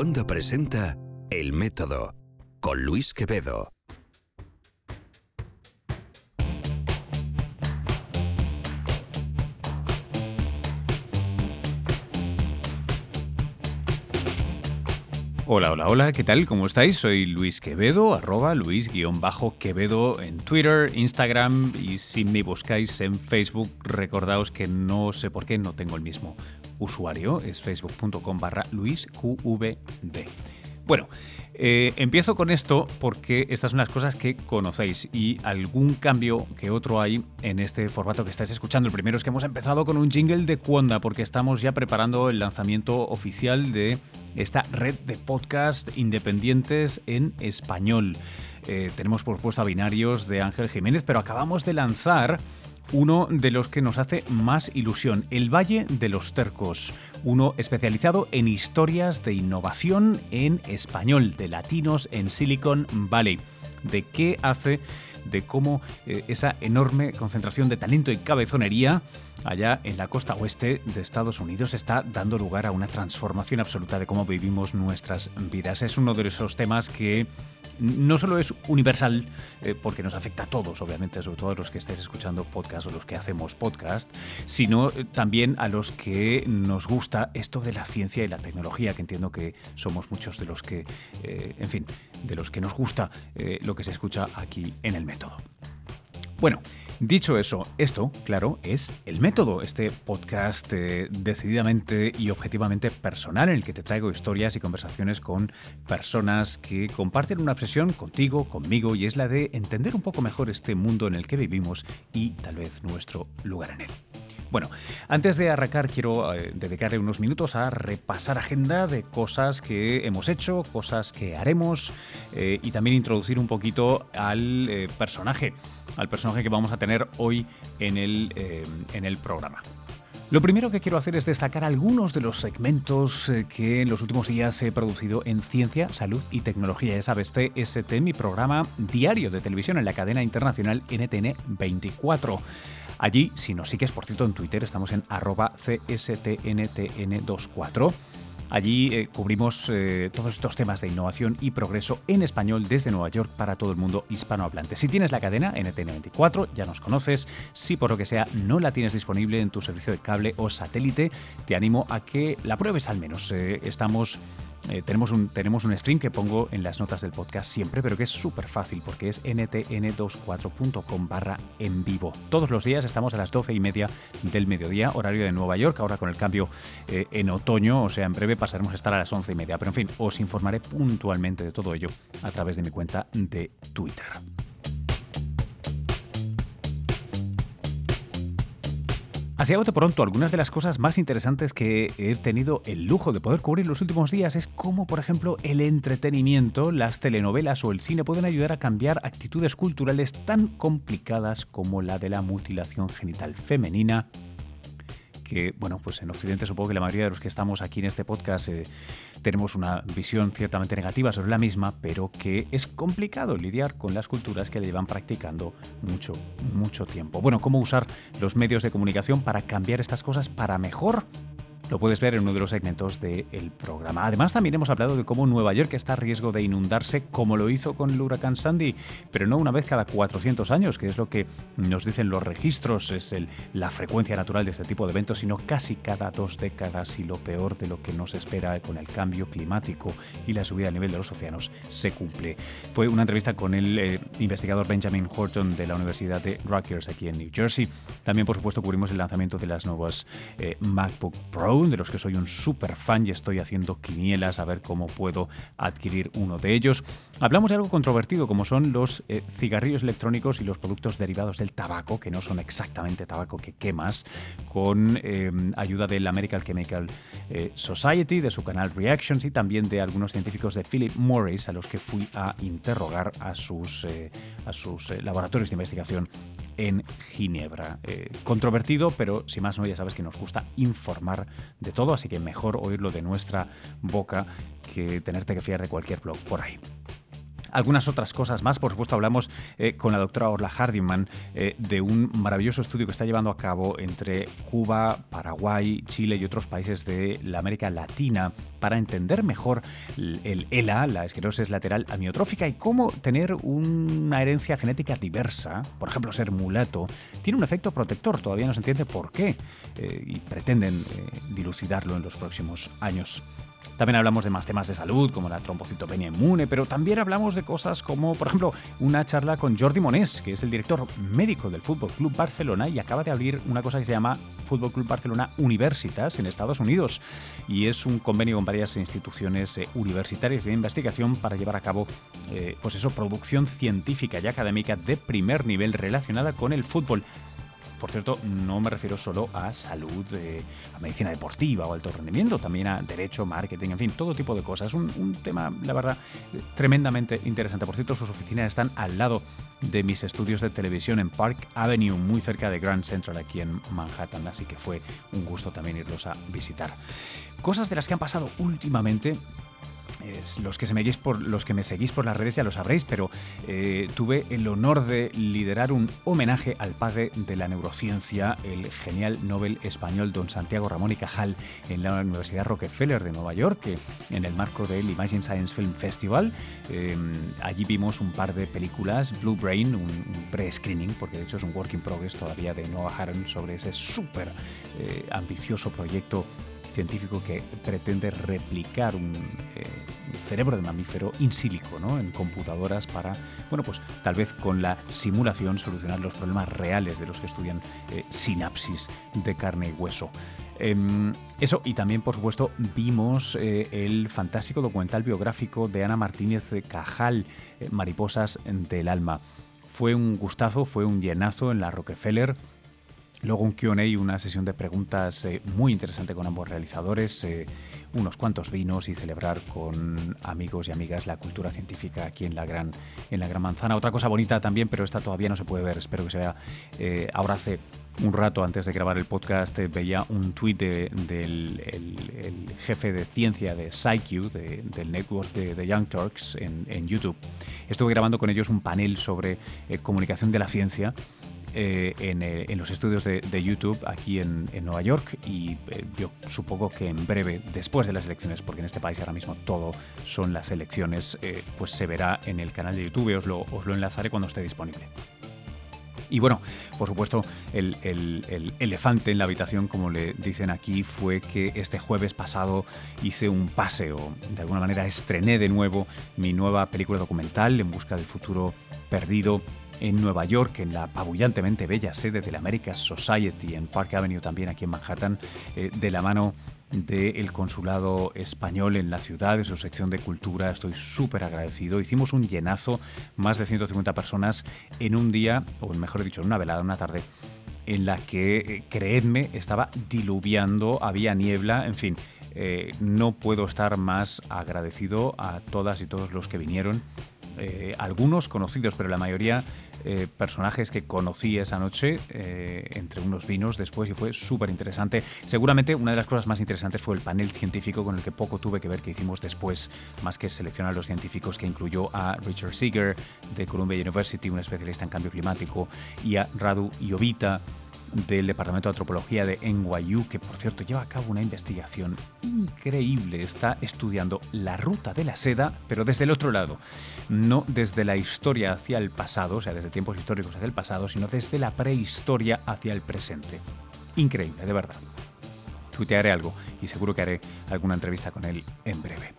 Wanda presenta El Método con Luis Quevedo. Hola, hola, hola, ¿qué tal? ¿Cómo estáis? Soy Luis Quevedo, arroba Luis-Quevedo en Twitter, Instagram y si me buscáis en Facebook, recordaos que no sé por qué no tengo el mismo usuario, es facebook.com barra luisqvd. Bueno, eh, empiezo con esto porque estas son las cosas que conocéis y algún cambio que otro hay en este formato que estáis escuchando. El primero es que hemos empezado con un jingle de Cuonda porque estamos ya preparando el lanzamiento oficial de esta red de podcast independientes en español. Eh, tenemos por supuesto a binarios de Ángel Jiménez, pero acabamos de lanzar uno de los que nos hace más ilusión, El Valle de los Tercos, uno especializado en historias de innovación en español, de latinos en Silicon Valley. ¿De qué hace? De cómo eh, esa enorme concentración de talento y cabezonería allá en la costa oeste de Estados Unidos está dando lugar a una transformación absoluta de cómo vivimos nuestras vidas. Es uno de esos temas que no solo es universal, eh, porque nos afecta a todos, obviamente, sobre todo a los que estáis escuchando podcast o los que hacemos podcast, sino eh, también a los que nos gusta esto de la ciencia y la tecnología, que entiendo que somos muchos de los que, en fin, de los que nos gusta lo que se escucha aquí en el método. Bueno, Dicho eso, esto, claro, es el método, este podcast eh, decididamente y objetivamente personal en el que te traigo historias y conversaciones con personas que comparten una obsesión contigo, conmigo, y es la de entender un poco mejor este mundo en el que vivimos y tal vez nuestro lugar en él. Bueno, antes de arrancar quiero eh, dedicarle unos minutos a repasar agenda de cosas que hemos hecho, cosas que haremos eh, y también introducir un poquito al personaje al personaje que vamos a tener hoy en el, eh, en el programa. Lo primero que quiero hacer es destacar algunos de los segmentos eh, que en los últimos días he producido en Ciencia, Salud y Tecnología. Ya sabes, CST, mi programa diario de televisión en la cadena internacional NTN 24. Allí, si nos sigues, por cierto, en Twitter, estamos en arroba CSTNTN24 Allí eh, cubrimos eh, todos estos temas de innovación y progreso en español desde Nueva York para todo el mundo hispanohablante. Si tienes la cadena NTN24, ya nos conoces. Si por lo que sea no la tienes disponible en tu servicio de cable o satélite, te animo a que la pruebes al menos. Eh, estamos eh, tenemos, un, tenemos un stream que pongo en las notas del podcast siempre, pero que es súper fácil porque es ntn24.com barra en vivo. Todos los días estamos a las 12 y media del mediodía, horario de Nueva York, ahora con el cambio eh, en otoño, o sea, en breve pasaremos a estar a las 11 y media. Pero en fin, os informaré puntualmente de todo ello a través de mi cuenta de Twitter. Así a bote pronto, algunas de las cosas más interesantes que he tenido el lujo de poder cubrir los últimos días es cómo, por ejemplo, el entretenimiento, las telenovelas o el cine pueden ayudar a cambiar actitudes culturales tan complicadas como la de la mutilación genital femenina que, bueno, pues en Occidente supongo que la mayoría de los que estamos aquí en este podcast eh, tenemos una visión ciertamente negativa sobre la misma, pero que es complicado lidiar con las culturas que le llevan practicando mucho, mucho tiempo. Bueno, ¿cómo usar los medios de comunicación para cambiar estas cosas para mejor? Lo puedes ver en uno de los segmentos del programa. Además, también hemos hablado de cómo Nueva York está a riesgo de inundarse como lo hizo con el huracán Sandy, pero no una vez cada 400 años, que es lo que nos dicen los registros, es la frecuencia natural de este tipo de eventos, sino casi cada dos décadas y lo peor de lo que nos espera con el cambio climático y la subida a nivel de los océanos se cumple. Fue una entrevista con el eh, investigador Benjamin Horton de la Universidad de Rutgers aquí en New Jersey. También, por supuesto, cubrimos el lanzamiento de las nuevas eh, MacBook Pro de los que soy un super fan y estoy haciendo quinielas a ver cómo puedo adquirir uno de ellos. Hablamos de algo controvertido como son los eh, cigarrillos electrónicos y los productos derivados del tabaco, que no son exactamente tabaco que quemas, con eh, ayuda del American Chemical eh, Society, de su canal Reactions y también de algunos científicos de Philip Morris a los que fui a interrogar a sus, a sus laboratorios de investigación en Ginebra. controvertido, pero si más no, ya sabes que nos gusta informar de todo, así que mejor oírlo de nuestra boca que tenerte que fiar de cualquier blog por ahí. Algunas otras cosas más. Por supuesto, hablamos eh, con la doctora Orla Hardiman eh, de un maravilloso estudio que está llevando a cabo entre Cuba, Paraguay, Chile y otros países de la América Latina para entender mejor el ELA, la esclerosis lateral amiotrófica, y cómo tener una herencia genética diversa, por ejemplo, ser mulato, tiene un efecto protector. Todavía no se entiende por qué eh, y pretenden dilucidarlo en los próximos años. También hablamos de más temas de salud, como la trombocitopenia inmune, pero también hablamos de cosas como, por ejemplo, una charla con Jordi Monés, que es el director médico del Fútbol Club Barcelona y acaba de abrir una cosa que se llama Fútbol Club Barcelona Universitas en Estados Unidos. Y es un convenio con varias instituciones eh, universitarias de investigación para llevar a cabo, eh, pues eso, producción científica y académica de primer nivel relacionada con el fútbol. Por cierto, no me refiero solo a salud, eh, a medicina deportiva o alto rendimiento, también a derecho, marketing, en fin, todo tipo de cosas. Un, un tema, la verdad, tremendamente interesante. Por cierto, sus oficinas están al lado de mis estudios de televisión en Park Avenue, muy cerca de Grand Central aquí en Manhattan, así que fue un gusto también irlos a visitar. Cosas de las que han pasado últimamente los que, se me por, los que me seguís por las redes ya lo sabréis, pero eh, tuve el honor de liderar un homenaje al padre de la neurociencia, el genial Nobel español don Santiago Ramón y Cajal, en la Universidad Rockefeller de Nueva York, que en el marco del Imagine Science Film Festival. Em, allí vimos un par de películas, Blue Brain, un, pre-screening, porque de hecho es un work in progress todavía de Noah Haron sobre ese súper eh, ambicioso proyecto científico que pretende replicar un eh, cerebro de mamífero in sílico, ¿no? en computadoras para, bueno, pues tal vez con la simulación solucionar los problemas reales de los que estudian eh, sinapsis de carne y hueso. Em, eso, y también, por supuesto, vimos eh, el fantástico documental biográfico de Ana Martínez Cajal, Mariposas del Alma. Fue un gustazo, fue un llenazo en la Rockefeller Luego un QA una sesión de preguntas eh, muy interesante con ambos realizadores, eh, unos cuantos vinos y celebrar con amigos y amigas la cultura científica aquí en la Gran, en la gran Manzana. Otra cosa bonita también, pero esta todavía no se puede ver, espero que se vea. Eh, ahora hace un rato antes de grabar el podcast veía un tuit del jefe de ciencia de SciQ, del network de, Young Turks en, YouTube. Estuve grabando con ellos un panel sobre comunicación de la ciencia eh, eh, en, los estudios de, YouTube aquí en, Nueva York y eh, yo supongo que en breve, después de las elecciones, porque en este país ahora mismo todo son las elecciones, pues se verá en el canal de YouTube, os lo, os lo enlazaré cuando esté disponible. Y bueno, por supuesto, el, el, elefante en la habitación, como le dicen aquí, fue que este jueves pasado hice un paseo. De alguna manera estrené de nuevo mi nueva película documental, En Busca del Futuro Perdido, en Nueva York, en la apabullantemente bella sede de la American Society en Park Avenue, también aquí en Manhattan, eh, de la mano del consulado español en la ciudad, de su sección de cultura. Estoy súper agradecido. Hicimos un llenazo, más de 150 personas en un día, o mejor dicho, en una velada, una tarde, en la que, eh, creedme, estaba diluviando, había niebla, en fin. Eh, no puedo estar más agradecido a todas y todos los que vinieron. algunos conocidos, pero la mayoría eh, personajes que conocí esa noche eh, entre unos vinos después y fue súper interesante. Seguramente una de las cosas más interesantes fue el panel científico con el que poco tuve que ver que hicimos después, más que seleccionar a los científicos, que incluyó a Richard Seeger de Columbia University, un especialista en cambio climático, y a Radu Iovita del Departamento de Antropología de NYU, que por cierto lleva a cabo una investigación increíble. Está estudiando la ruta de la seda, pero desde el otro lado. No desde la historia hacia el pasado, o sea, desde tiempos históricos hacia el pasado, sino desde la prehistoria hacia el presente. Increíble, de verdad. Tuitearé algo y seguro que haré alguna entrevista con él en breve.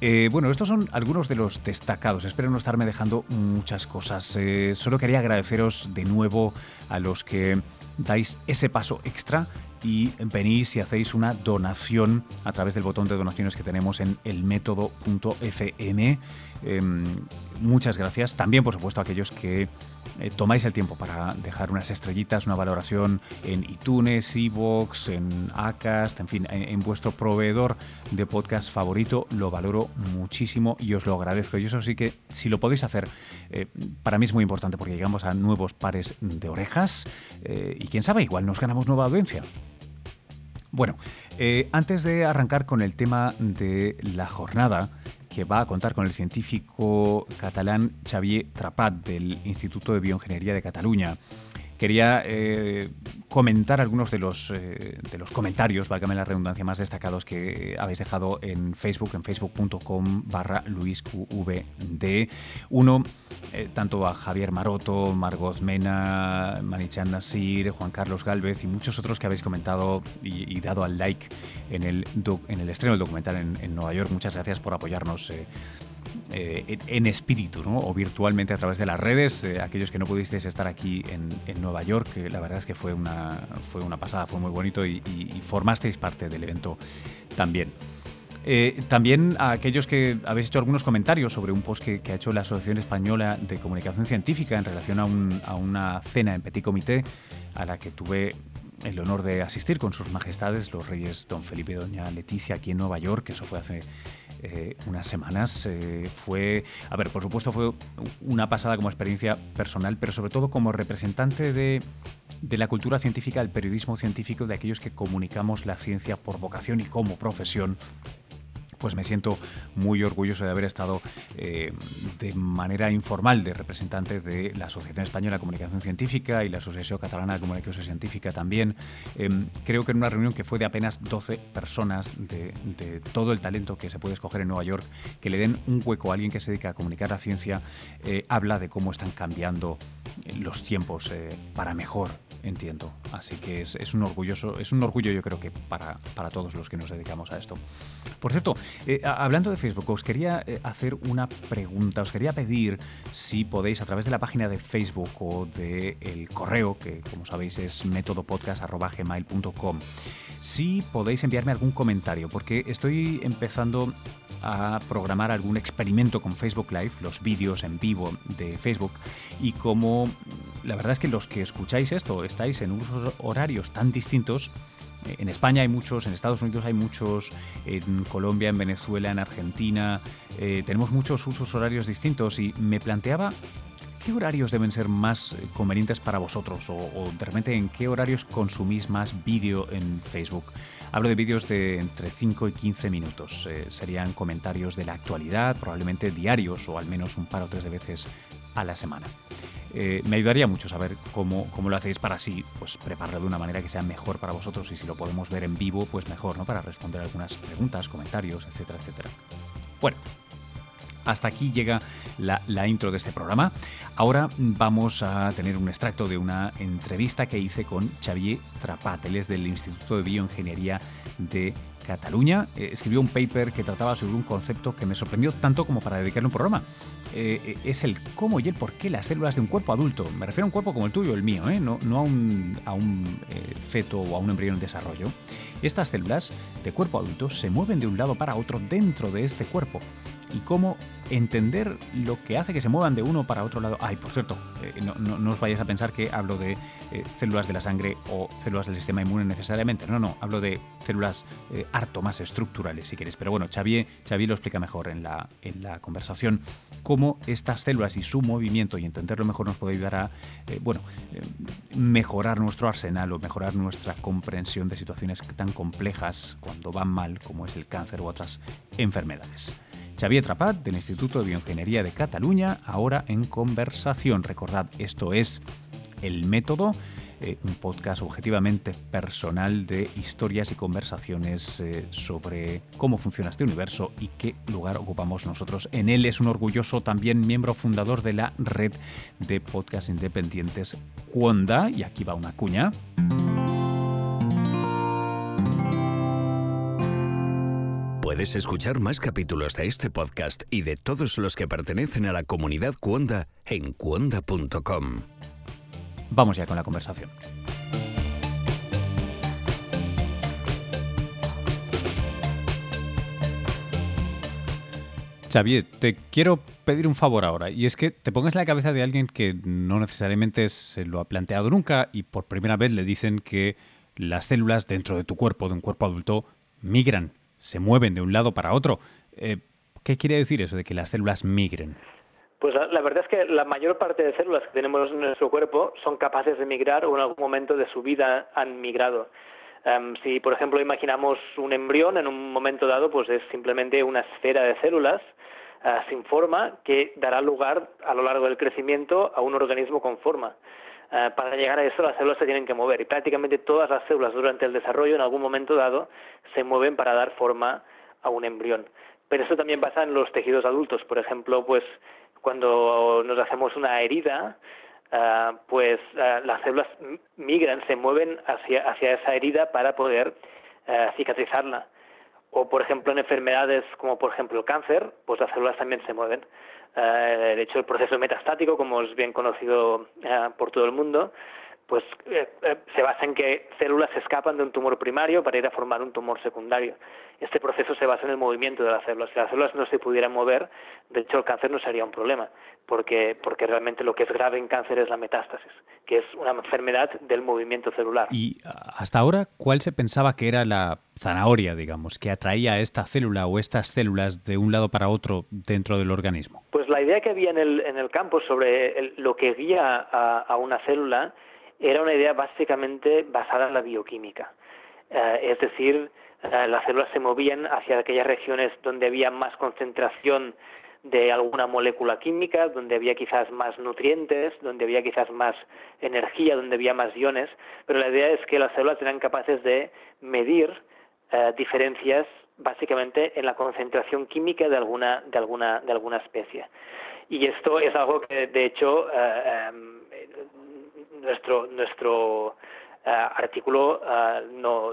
Eh, bueno, estos son algunos de los destacados. Espero no estarme dejando muchas cosas. Eh, solo quería agradeceros de nuevo a los que dais ese paso extra y venís y hacéis una donación a través del botón de donaciones que tenemos en elmétodo.fm. Em, muchas gracias. También, por supuesto, a aquellos que eh, tomáis el tiempo para dejar unas estrellitas, una valoración en iTunes, Evox, en Acast, en fin, en, vuestro proveedor de podcast favorito. Lo valoro muchísimo y os lo agradezco. Y eso sí que, si lo podéis hacer, eh, para mí es muy importante porque llegamos a nuevos pares de orejas eh, y quién sabe, igual nos ganamos nueva audiencia. Bueno, antes de arrancar con el tema de la jornada, que va a contar con el científico catalán Xavier Trapat del Instituto de Bioingeniería de Cataluña quería eh, comentar algunos de los, eh, de los comentarios, válgame la redundancia, más destacados que habéis dejado en Facebook, en facebook.com barra luisqvd. Uno, eh, tanto a Javier Maroto, Margot Mena, Manichan Nasir, Juan Carlos Galvez y muchos otros que habéis comentado y, dado al like en el, en el estreno del documental en, en Nueva York. Muchas gracias por apoyarnos eh, en espíritu o virtualmente a través de las redes. Eh, aquellos que no pudisteis estar aquí en, Nueva York, la verdad es que fue una, fue una pasada, fue muy bonito y, formasteis parte del evento también. Eh, también a aquellos que habéis hecho algunos comentarios sobre un post que, ha hecho la Asociación Española de Comunicación Científica en relación a, una cena en Petit Comité a la que tuve el honor de asistir con sus majestades, los reyes don Felipe y doña Leticia, aquí en Nueva York, que eso fue hace eh, unas semanas. Eh, fue, a ver, por supuesto fue una pasada como experiencia personal, pero sobre todo como representante de, de la cultura científica, del periodismo científico, de aquellos que comunicamos la ciencia por vocación y como profesión pues me siento muy orgulloso de haber estado eh, de manera informal de representante de la Asociación Española de Comunicación Científica y la Asociación Catalana de Comunicación Científica también. Em, creo que en una reunión que fue de apenas 12 personas, de, todo el talento que se puede escoger en Nueva York, que le den un hueco a alguien que se dedica a comunicar la ciencia, eh, habla de cómo están cambiando los tiempos eh, para mejor entiendo. Así que es, un orgulloso, es un orgullo yo creo que para, para, todos los que nos dedicamos a esto. Por cierto, eh, hablando de Facebook, os quería eh, hacer una pregunta, os quería pedir si podéis a través de la página de Facebook o del el correo, que como sabéis es métodopodcast.gmail.com, si podéis enviarme algún comentario, porque estoy empezando a programar algún experimento con Facebook Live, los vídeos en vivo de Facebook, y como la verdad es que los que escucháis esto estáis en usos horarios tan distintos, en España hay muchos, en Estados Unidos hay muchos, en Colombia, en Venezuela, en Argentina, eh, tenemos muchos usos horarios distintos y me planteaba ¿qué horarios deben ser más eh, convenientes para vosotros? O, o, de repente, ¿en qué horarios consumís más vídeo en Facebook? Hablo de vídeos de entre 5 y 15 minutos. serían comentarios de la actualidad, probablemente diarios o al menos un par o tres de veces a la semana. Eh, me ayudaría mucho saber cómo, cómo, lo hacéis para así pues, prepararlo de una manera que sea mejor para vosotros y si lo podemos ver en vivo, pues mejor, ¿no? Para responder algunas preguntas, comentarios, etcétera, etcétera. Bueno, hasta aquí llega la, la, intro de este programa. Ahora vamos a tener un extracto de una entrevista que hice con Xavier Trapat. Él es del Instituto de Bioingeniería de Cataluña. Eh, escribió un paper que trataba sobre un concepto que me sorprendió tanto como para dedicarle un programa. Eh, eh, es el cómo y el por qué las células de un cuerpo adulto, me refiero a un cuerpo como el tuyo el mío, no, no, a un, a un feto o a un embrión en desarrollo. Estas células de cuerpo adulto se mueven de un lado para otro dentro de este cuerpo y cómo entender lo que hace que se muevan de uno para otro lado. Ay, por cierto, eh, no, os vayáis a pensar que hablo de eh, células de la sangre o células del sistema inmune necesariamente. No, no, hablo de células eh, harto más estructurales, si queréis. Pero bueno, Xavier, Xavier lo explica mejor en la, en la conversación, cómo estas células y su movimiento y entenderlo mejor nos puede ayudar a, bueno, mejorar nuestro arsenal o mejorar nuestra comprensión de situaciones tan complejas cuando van mal, como es el cáncer u otras enfermedades. Xavier Trapat, del Instituto de Bioingeniería de Cataluña, ahora en conversación. Recordad, esto es El Método, eh, un podcast objetivamente personal de historias y conversaciones eh, sobre cómo funciona este universo y qué lugar ocupamos nosotros en él. Es un orgulloso también miembro fundador de la red de podcast independientes Cuonda, y aquí va una cuña. Puedes escuchar más capítulos de este podcast y de todos los que pertenecen a la comunidad Cuonda en cuonda.com. Vamos ya con la conversación. Xavier, te quiero pedir un favor ahora, y es que te pongas la cabeza de alguien que no necesariamente se lo ha planteado nunca y por primera vez le dicen que las células dentro de tu cuerpo, de un cuerpo adulto, migran se mueven de un lado para otro. Eh, ¿Qué quiere decir eso de que las células migren? Pues la, verdad es que la mayor parte de células que tenemos en nuestro cuerpo son capaces de migrar o en algún momento de su vida han migrado. Em, si, por ejemplo, imaginamos un embrión, en un momento dado, pues es simplemente una esfera de células eh, sin forma que dará lugar a lo largo del crecimiento a un organismo con forma. Eh, para llegar a eso las células se tienen que mover y prácticamente todas las células durante el desarrollo en algún momento dado se mueven para dar forma a un embrión. Pero eso también pasa en los tejidos adultos. Por ejemplo, pues cuando nos hacemos una herida, eh, pues las células migran, se mueven hacia, hacia esa herida para poder cicatrizarla o por ejemplo en enfermedades como por ejemplo el cáncer, pues las células también se mueven. Eh, de hecho, el proceso metastático, como es bien conocido eh, por todo el mundo, pues eh, se basa en que células escapan de un tumor primario para ir a formar un tumor secundario. Este proceso se basa en el movimiento de las células. Si las células no se pudieran mover, de hecho el cáncer no sería un problema, porque, porque realmente lo que es grave en cáncer es la metástasis, que es una enfermedad del movimiento celular. Y hasta ahora, ¿cuál se pensaba que era la zanahoria, digamos, que atraía a esta célula o estas células de un lado para otro dentro del organismo? Pues la idea que había en el, en el campo sobre lo que guía a, a una célula era una idea básicamente basada en la bioquímica. Eh, es decir, eh, las células se movían hacia aquellas regiones donde había más concentración de alguna molécula química, donde había quizás más nutrientes, donde había quizás más energía, donde había más iones, pero la idea es que las células eran capaces de medir eh, diferencias básicamente en la concentración química de alguna, de alguna, de alguna especie. Y esto es algo que, de hecho, em, nuestro, nuestro artículo no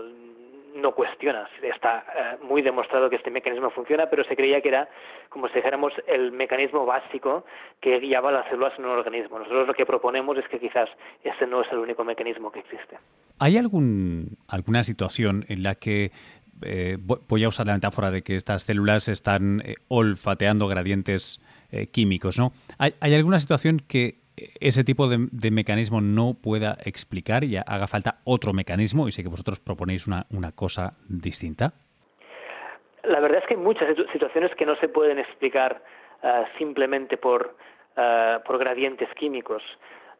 no cuestiona. Está eh, muy demostrado que este mecanismo funciona, pero se creía que era, como si dijéramos, el mecanismo básico que guiaba las células en un organismo. Nosotros lo que proponemos es que quizás ese no es el único mecanismo que existe. ¿Hay algún, alguna situación en la que eh, voy a usar la metáfora de que estas células están olfateando gradientes químicos, ¿no? ¿Hay, ¿Hay, alguna situación que ese tipo de, mecanismo no pueda explicar y haga falta otro mecanismo y sé que vosotros proponéis una, una cosa distinta? La verdad es que hay muchas situaciones que no se pueden explicar uh, simplemente por, uh, por gradientes químicos.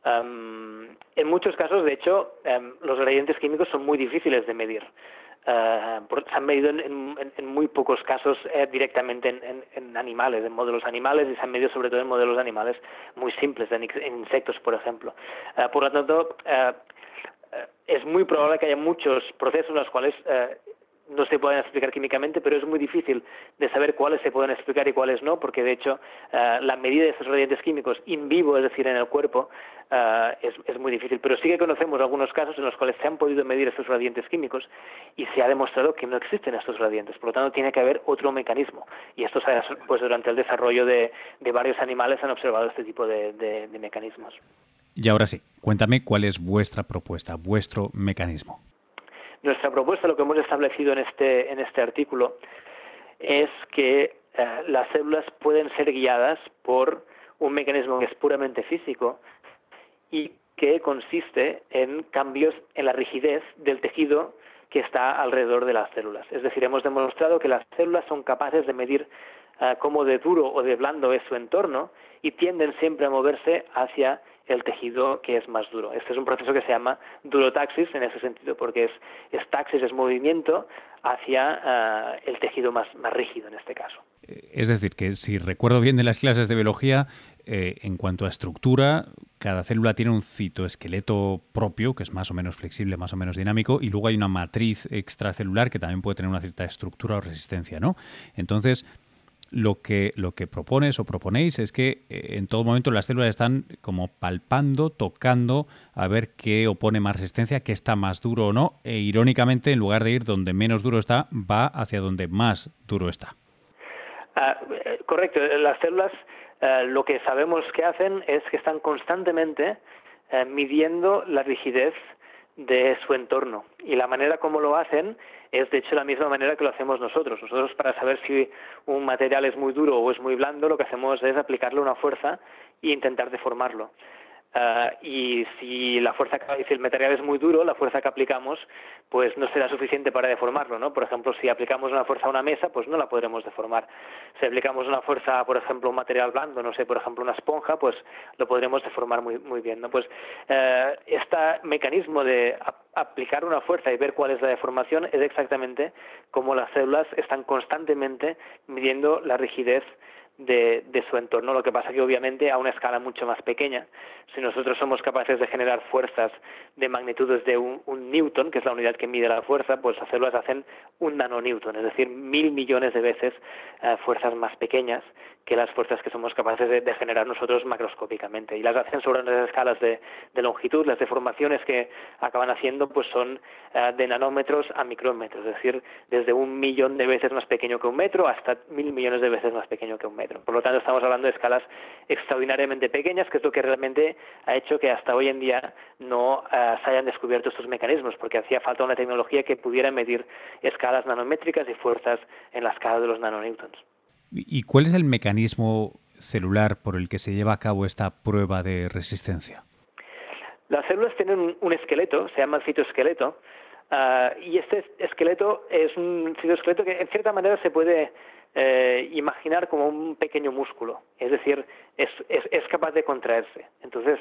Um, en muchos casos, de hecho, um, los gradientes químicos son muy difíciles de medir. Uh, se han medido en, en, muy pocos casos eh, directamente en, en, animales, en modelos animales, y se han medido sobre todo en modelos animales muy simples, en, insectos, por ejemplo. Uh, por lo tanto, uh, es muy probable que haya muchos procesos en los cuales no se pueden explicar químicamente, pero es muy difícil de saber cuáles se pueden explicar y cuáles no, porque de hecho eh, la medida de estos radiantes químicos in vivo, es decir, en el cuerpo, eh, es, es, muy difícil. Pero sí que conocemos algunos casos en los cuales se han podido medir estos radiantes químicos y se ha demostrado que no existen estos radiantes. Por lo tanto, tiene que haber otro mecanismo. Y esto, pues durante el desarrollo de, varios animales han observado este tipo de mecanismos. Y ahora sí, cuéntame cuál es vuestra propuesta, vuestro mecanismo. Nuestra propuesta, lo que hemos establecido en este, en este artículo, es que eh, las células pueden ser guiadas por un mecanismo que es puramente físico y que consiste en cambios en la rigidez del tejido que está alrededor de las células. Es decir, hemos demostrado que las células son capaces de medir eh, cómo de duro o de blando es su entorno y tienden siempre a moverse hacia el tejido que es más duro. Este es un proceso que se llama durotaxis en ese sentido, porque es, taxis, es movimiento hacia eh, el tejido más, más rígido en este caso. Eh, es decir, que si recuerdo bien de las clases de biología, eh, en cuanto a estructura, cada célula tiene un citoesqueleto propio, que es más o menos flexible, más o menos dinámico, y luego hay una matriz extracelular que también puede tener una cierta estructura o resistencia, ¿no? Entonces, lo que, lo que propones o proponéis es que eh, en todo momento las células están como palpando, tocando, a ver qué opone más resistencia, qué está más duro o no, e irónicamente, en lugar de ir donde menos duro está, va hacia donde más duro está. Ah, eh, correcto, las células eh, lo que sabemos que hacen es que están constantemente midiendo la rigidez de su entorno y la manera como lo hacen es de hecho la misma manera que lo hacemos nosotros. Nosotros para saber si un material es muy duro o es muy blando, lo que hacemos es aplicarle una fuerza e intentar deformarlo. Uh, y si la fuerza si el material es muy duro, la fuerza que aplicamos pues no será suficiente para deformarlo, ¿no? Por ejemplo, si aplicamos una fuerza a una mesa, pues no la podremos deformar. Si aplicamos una fuerza, por ejemplo, a un material blando, no sé, por ejemplo, una esponja, pues lo podremos deformar muy muy bien, ¿no? Pues uh, este mecanismo de aplicar una fuerza y ver cuál es la deformación es exactamente como las células están constantemente midiendo la rigidez de, su entorno. Lo que pasa que obviamente a una escala mucho más pequeña, si nosotros somos capaces de generar fuerzas de magnitudes de un, newton, que es la unidad que mide la fuerza, pues las células hacen un nanonewton, es decir, mil millones de veces eh, fuerzas más pequeñas que las fuerzas que somos capaces de, generar nosotros macroscópicamente. Y las hacen sobre unas escalas de, longitud. Las deformaciones que acaban haciendo pues son eh, de nanómetros a micrómetros, es decir, desde un millón de veces más pequeño que un metro hasta mil millones de veces más pequeño que un metro. Por lo tanto, estamos hablando de escalas extraordinariamente pequeñas, que es lo que realmente ha hecho que hasta hoy en día no eh, se hayan descubierto estos mecanismos, porque hacía falta una tecnología que pudiera medir escalas nanométricas y fuerzas en la escala de los nanonewtons. ¿Y cuál es el mecanismo celular por el que se lleva a cabo esta prueba de resistencia? Las células tienen un esqueleto, se llama citoesqueleto, ah, y este esqueleto es un citoesqueleto que en cierta manera se puede eh, imaginar como un pequeño músculo, es decir, es, capaz de contraerse. Entonces,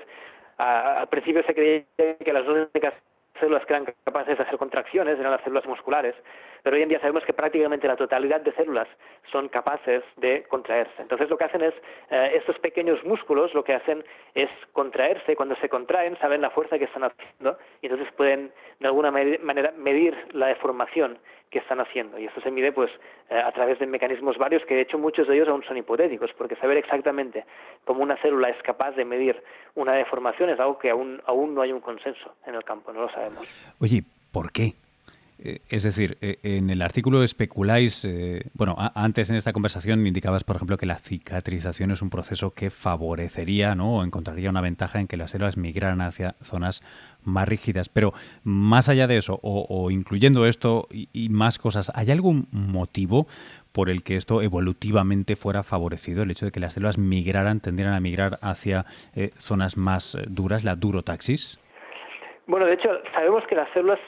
al principio se creía que las únicas células que eran capaces de hacer contracciones eran las células musculares, pero hoy en día sabemos que prácticamente la totalidad de células son capaces de contraerse. Entonces lo que hacen es, eh, estos pequeños músculos lo que hacen es contraerse, cuando se contraen saben la fuerza que están haciendo y entonces pueden de alguna manera medir la deformación que están haciendo. Y esto se mide pues eh, a través de mecanismos varios que de hecho muchos de ellos aún son hipotéticos, porque saber exactamente cómo una célula es capaz de medir una deformación es algo que aún, aún no hay un consenso en el campo, no lo sabemos. Oye, ¿por qué? Eh, es decir, eh, en el artículo especuláis, eh, bueno, antes en esta conversación indicabas, por ejemplo, que la cicatrización es un proceso que favorecería, ¿no? O encontraría una ventaja en que las células migraran hacia zonas más rígidas. Pero más allá de eso, o, incluyendo esto y, más cosas, ¿hay algún motivo por el que esto evolutivamente fuera favorecido, el hecho de que las células migraran, tendieran a migrar hacia zonas más duras, la durotaxis? Bueno, de hecho, sabemos que las células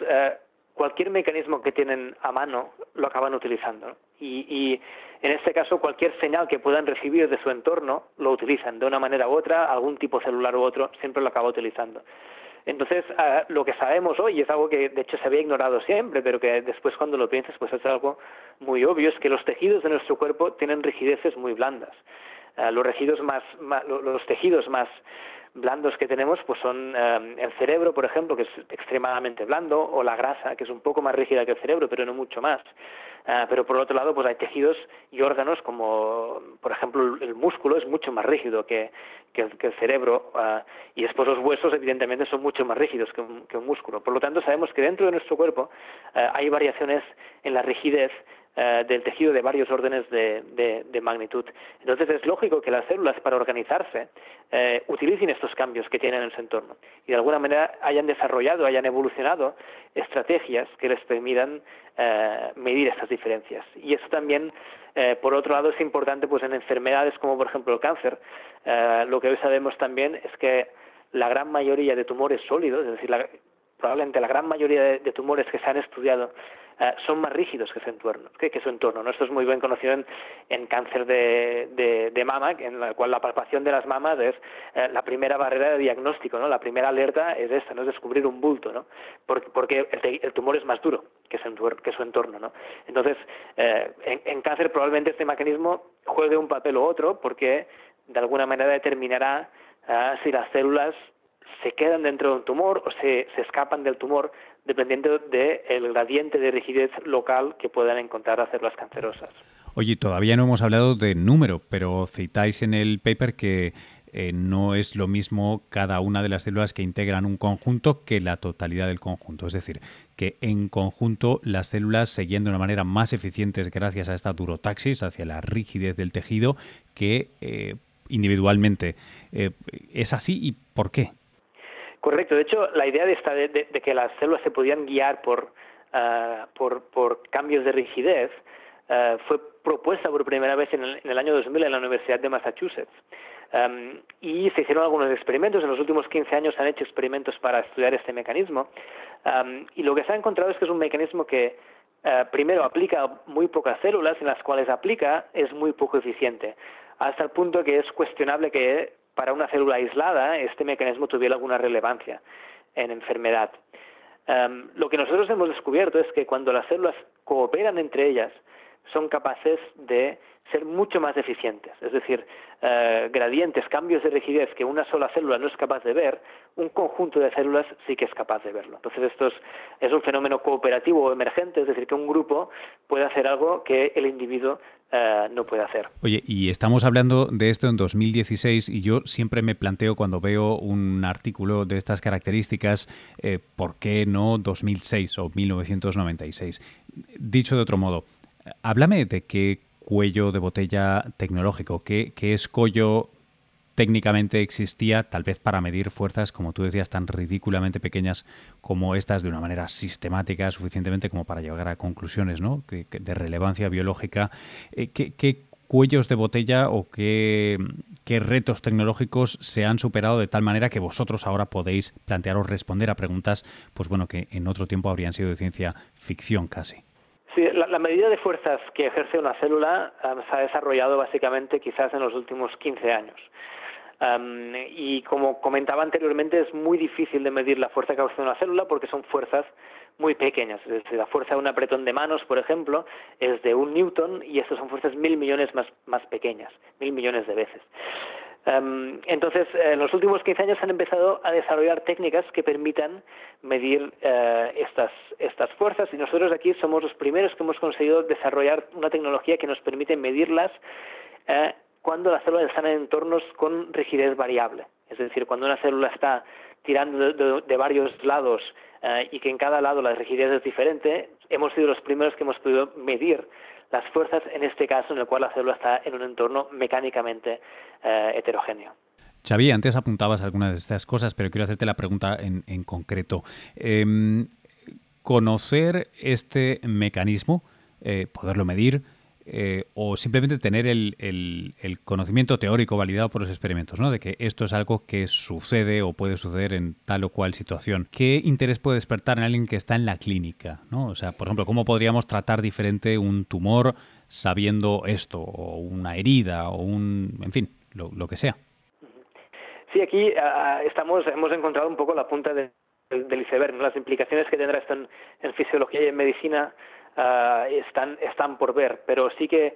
cualquier mecanismo que tienen a mano lo acaban utilizando. Y, en este caso, cualquier señal que puedan recibir de su entorno lo utilizan de una manera u otra, algún tipo celular u otro, siempre lo acaba utilizando. Entonces, ah, lo que sabemos hoy, es algo que de hecho se había ignorado siempre, pero que después cuando lo piensas, pues es algo muy obvio, es que los tejidos de nuestro cuerpo tienen rigideces muy blandas. Los, más, los tejidos más blandos que tenemos pues son eh, el cerebro, por ejemplo, que es extremadamente blando, o la grasa, que es un poco más rígida que el cerebro, pero no mucho más. Eh, pero por otro lado, pues hay tejidos y órganos como, por ejemplo, el, músculo es mucho más rígido que, el, cerebro eh, y después los huesos, evidentemente, son mucho más rígidos que un, que un músculo. Por lo tanto, sabemos que dentro de nuestro cuerpo hay variaciones en la rigidez eh, del tejido de varios órdenes de, magnitud. Entonces es lógico que las células para organizarse eh, utilicen estos cambios que tienen en su entorno y de alguna manera hayan desarrollado, hayan evolucionado estrategias que les permitan eh, medir estas diferencias. Y eso también, por otro lado, es importante pues en enfermedades como por ejemplo el cáncer. lo que hoy sabemos también es que la gran mayoría de tumores sólidos, es decir, probablemente la gran mayoría de tumores que se han estudiado eh, son más rígidos que su entorno. Que, su entorno Esto es muy bien conocido en, cáncer de, mama, en la cual la palpación de las mamas es eh, la primera barrera de diagnóstico, ¿no? la primera alerta es esta, no es descubrir un bulto, ¿no? porque, el, tumor es más duro que su, que su entorno. ¿no? Entonces, eh, en, en cáncer probablemente este mecanismo juegue un papel u otro porque de alguna manera determinará si las células se quedan dentro de un tumor o se, se escapan del tumor dependiendo del gradiente de rigidez local que puedan encontrar las células cancerosas. Oye, todavía no hemos hablado de número, pero citáis en el paper que eh, no es lo mismo cada una de las células que integran un conjunto que la totalidad del conjunto. Es decir, que en conjunto las células se de una manera más eficiente gracias a esta durotaxis, hacia la rigidez del tejido, que eh, individualmente. Eh, ¿Es así y por qué? Correcto. De hecho, la idea de, esta, de, que las células se podían guiar por, ah, por, por, cambios de rigidez ah, fue propuesta por primera vez en el, año 2000 en la Universidad de Massachusetts. y se hicieron algunos experimentos. En los últimos 15 años se han hecho experimentos para estudiar este mecanismo. y lo que se ha encontrado es que es un mecanismo que, ah, primero, aplica muy pocas células, en las cuales aplica es muy poco eficiente, hasta el punto que es cuestionable que para una célula aislada este mecanismo tuviera alguna relevancia en enfermedad. Em, lo que nosotros hemos descubierto es que cuando las células cooperan entre ellas, son capaces de ser mucho más eficientes. Es decir, eh, gradientes, cambios de rigidez que una sola célula no es capaz de ver, un conjunto de células sí que es capaz de verlo. Entonces esto es, un fenómeno cooperativo o emergente, es decir, que un grupo puede hacer algo que el individuo eh, no puede hacer. Oye, y estamos hablando de esto en 2016 y yo siempre me planteo cuando veo un artículo de estas características, eh, ¿por qué no 2006 o 1996? Dicho de otro modo, háblame de qué cuello de botella tecnológico, qué, qué escollo técnicamente existía, tal vez para medir fuerzas, como tú decías, tan ridículamente pequeñas como estas, de una manera sistemática, suficientemente como para llegar a conclusiones ¿no? de relevancia biológica. Eh, ¿qué, cuellos de botella o qué, retos tecnológicos se han superado de tal manera que vosotros ahora podéis plantear o responder a preguntas, pues bueno, que en otro tiempo habrían sido de ciencia ficción casi? Sí, la, medida de fuerzas que ejerce una célula um, se ha desarrollado básicamente quizás en los últimos 15 años. Um, y como comentaba anteriormente, es muy difícil de medir la fuerza que ejerce una célula porque son fuerzas muy pequeñas. Es decir, la fuerza de un apretón de manos, por ejemplo, es de un newton y estas son fuerzas mil millones más, más pequeñas, mil millones de veces. Em, entonces, en los últimos 15 años han empezado a desarrollar técnicas que permitan medir eh, estas, estas fuerzas y nosotros aquí somos los primeros que hemos conseguido desarrollar una tecnología que nos permite medirlas eh, cuando las células están en entornos con rigidez variable. Es decir, cuando una célula está tirando de, varios lados eh, y que en cada lado la rigidez es diferente, hemos sido los primeros que hemos podido medir las fuerzas en este caso en el cual la célula está en un entorno mecánicamente eh, heterogéneo. Xavi, antes apuntabas algunas de estas cosas, pero quiero hacerte la pregunta en, concreto. Em, conocer este mecanismo, eh, poderlo medir, eh, o simplemente tener el, conocimiento teórico validado por los experimentos, ¿no? De que esto es algo que sucede o puede suceder en tal o cual situación. ¿Qué interés puede despertar en alguien que está en la clínica, ¿no? O sea, por ejemplo, ¿cómo podríamos tratar diferente un tumor sabiendo esto, o una herida, o un, en fin, lo, que sea? Sí, aquí ah, estamos, hemos encontrado un poco la punta del iceberg, las implicaciones que tendrá esto en fisiología y en medicina Ah, están, están por ver, pero sí que eh,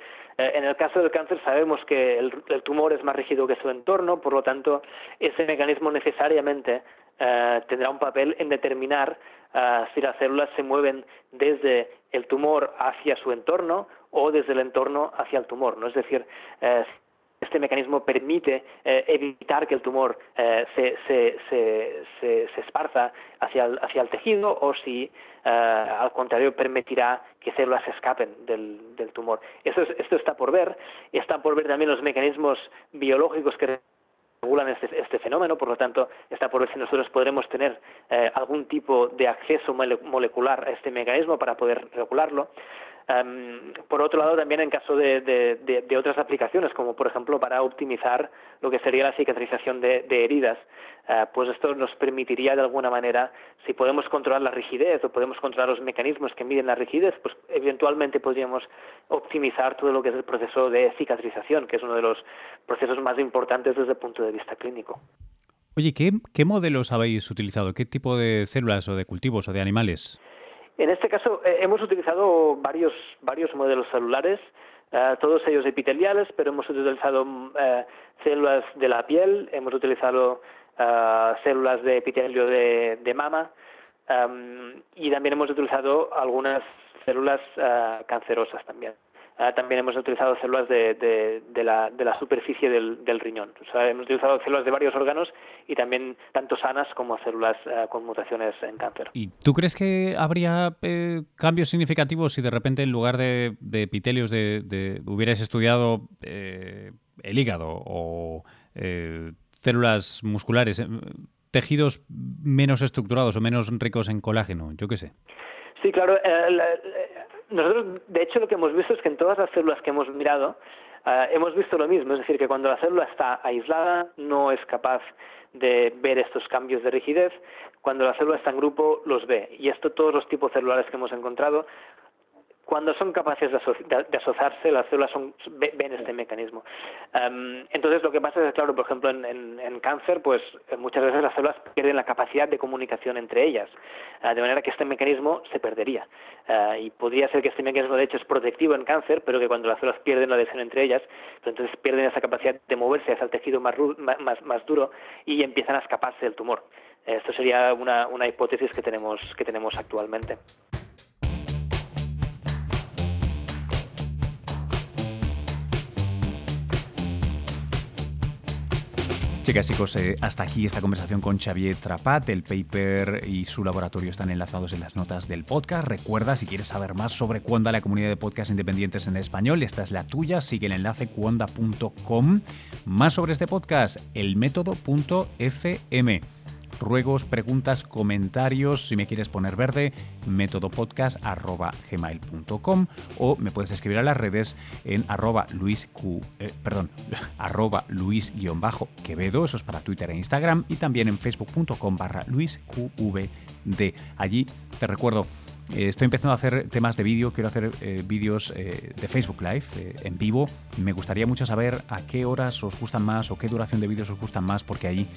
en el caso del cáncer sabemos que el, tumor es más rígido que su entorno, por lo tanto ese mecanismo necesariamente eh, tendrá un papel en determinar ah, si las células se mueven desde el tumor hacia su entorno o desde el entorno hacia el tumor, ¿no? Es decir, eh, este mecanismo permite eh, evitar que el tumor eh, se, se, se, se, esparza hacia el, hacia el tejido o si eh, al contrario permitirá que células escapen del, del tumor. Esto, esto está por ver. Están por ver también los mecanismos biológicos que regulan este, este, fenómeno, por lo tanto, está por ver si nosotros podremos tener algún tipo de acceso molecular a este mecanismo para poder regularlo. Em, por otro lado, también en caso de, otras aplicaciones, como por ejemplo para optimizar lo que sería la cicatrización de, heridas, eh, pues esto nos permitiría de alguna manera, si podemos controlar la rigidez o podemos controlar los mecanismos que miden la rigidez, pues eventualmente podríamos optimizar todo lo que es el proceso de cicatrización, que es uno de los procesos más importantes desde el punto de vista clínico. Oye, ¿qué, qué modelos habéis utilizado? ¿Qué tipo de células o de cultivos o de animales? En este caso eh, hemos utilizado varios, varios modelos celulares, eh, todos ellos epiteliales, pero hemos utilizado eh, células de la piel, hemos utilizado células de epitelio de, de mama em, y también hemos utilizado algunas células cancerosas también. Ah, también hemos utilizado células de, de, la, de la, superficie del, del, riñón. O sea, hemos utilizado células de varios órganos y también tanto sanas como células ah, con mutaciones en cáncer. ¿Y tú crees que habría eh, cambios significativos si de repente en lugar de, epitelios de, hubieras estudiado eh, el hígado o eh, células musculares, tejidos menos estructurados o menos ricos en colágeno? Yo qué sé. Sí, claro. Nosotros, de hecho, lo que hemos visto es que en todas las células que hemos mirado, eh, hemos visto lo mismo, es decir, que cuando la célula está aislada no es capaz de ver estos cambios de rigidez, cuando la célula está en grupo los ve. Y esto todos los tipos celulares que hemos encontrado, cuando son capaces de, asociarse, las células son, ven este mecanismo. Em, entonces, lo que pasa es, claro, por ejemplo, en, cáncer, pues eh, muchas veces las células pierden la capacidad de comunicación entre ellas, eh, de manera que este mecanismo se perdería. Eh, y podría ser que este mecanismo, de hecho, es protectivo en cáncer, pero que cuando las células pierden la adhesión entre ellas, pues entonces pierden esa capacidad de moverse hacia el tejido más, más, más duro y empiezan a escaparse del tumor. Esto sería una, una hipótesis que tenemos, que tenemos actualmente. Chicas y chicos, eh, hasta aquí esta conversación con Xavier Trapat. El paper y su laboratorio están enlazados en las notas del podcast. Recuerda, si quieres saber más sobre Cuonda, la comunidad de podcast independientes en español, esta es la tuya. Sigue el enlace cuonda.com. Más sobre este podcast, elmétodo.fm ruegos, preguntas, comentarios, si me quieres poner verde, métodopodcast.gmail.com o me puedes escribir a las redes en arroba luis, eh, perdón, arroba luis-quevedo, eso es para Twitter e Instagram, y también en facebook.com barra luisqvd. Allí te recuerdo eh, estoy empezando a hacer temas de vídeo, quiero hacer eh, vídeos eh, de Facebook Live en vivo. Me gustaría mucho saber a qué horas os gustan más o qué duración de vídeos os gustan más, porque ahí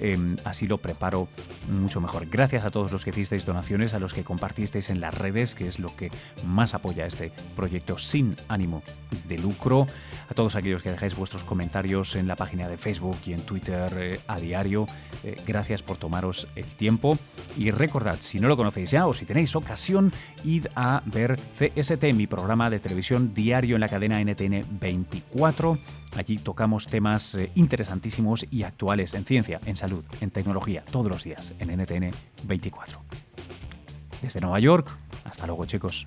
em, así lo preparo mucho mejor. Gracias a todos los que hicisteis donaciones, a los que compartisteis en las redes, que es lo que más apoya este proyecto sin ánimo de lucro. A todos aquellos que dejáis vuestros comentarios en la página de Facebook y en Twitter a diario. gracias por tomaros el tiempo. Y recordad, si no lo conocéis ya o si tenéis ocasión, id a ver CST, mi programa de televisión diario en la cadena NTN 24. Allí tocamos temas eh, interesantísimos y actuales en ciencia, en salud, en tecnología, todos los días en NTN 24. Desde Nueva York, hasta luego chicos.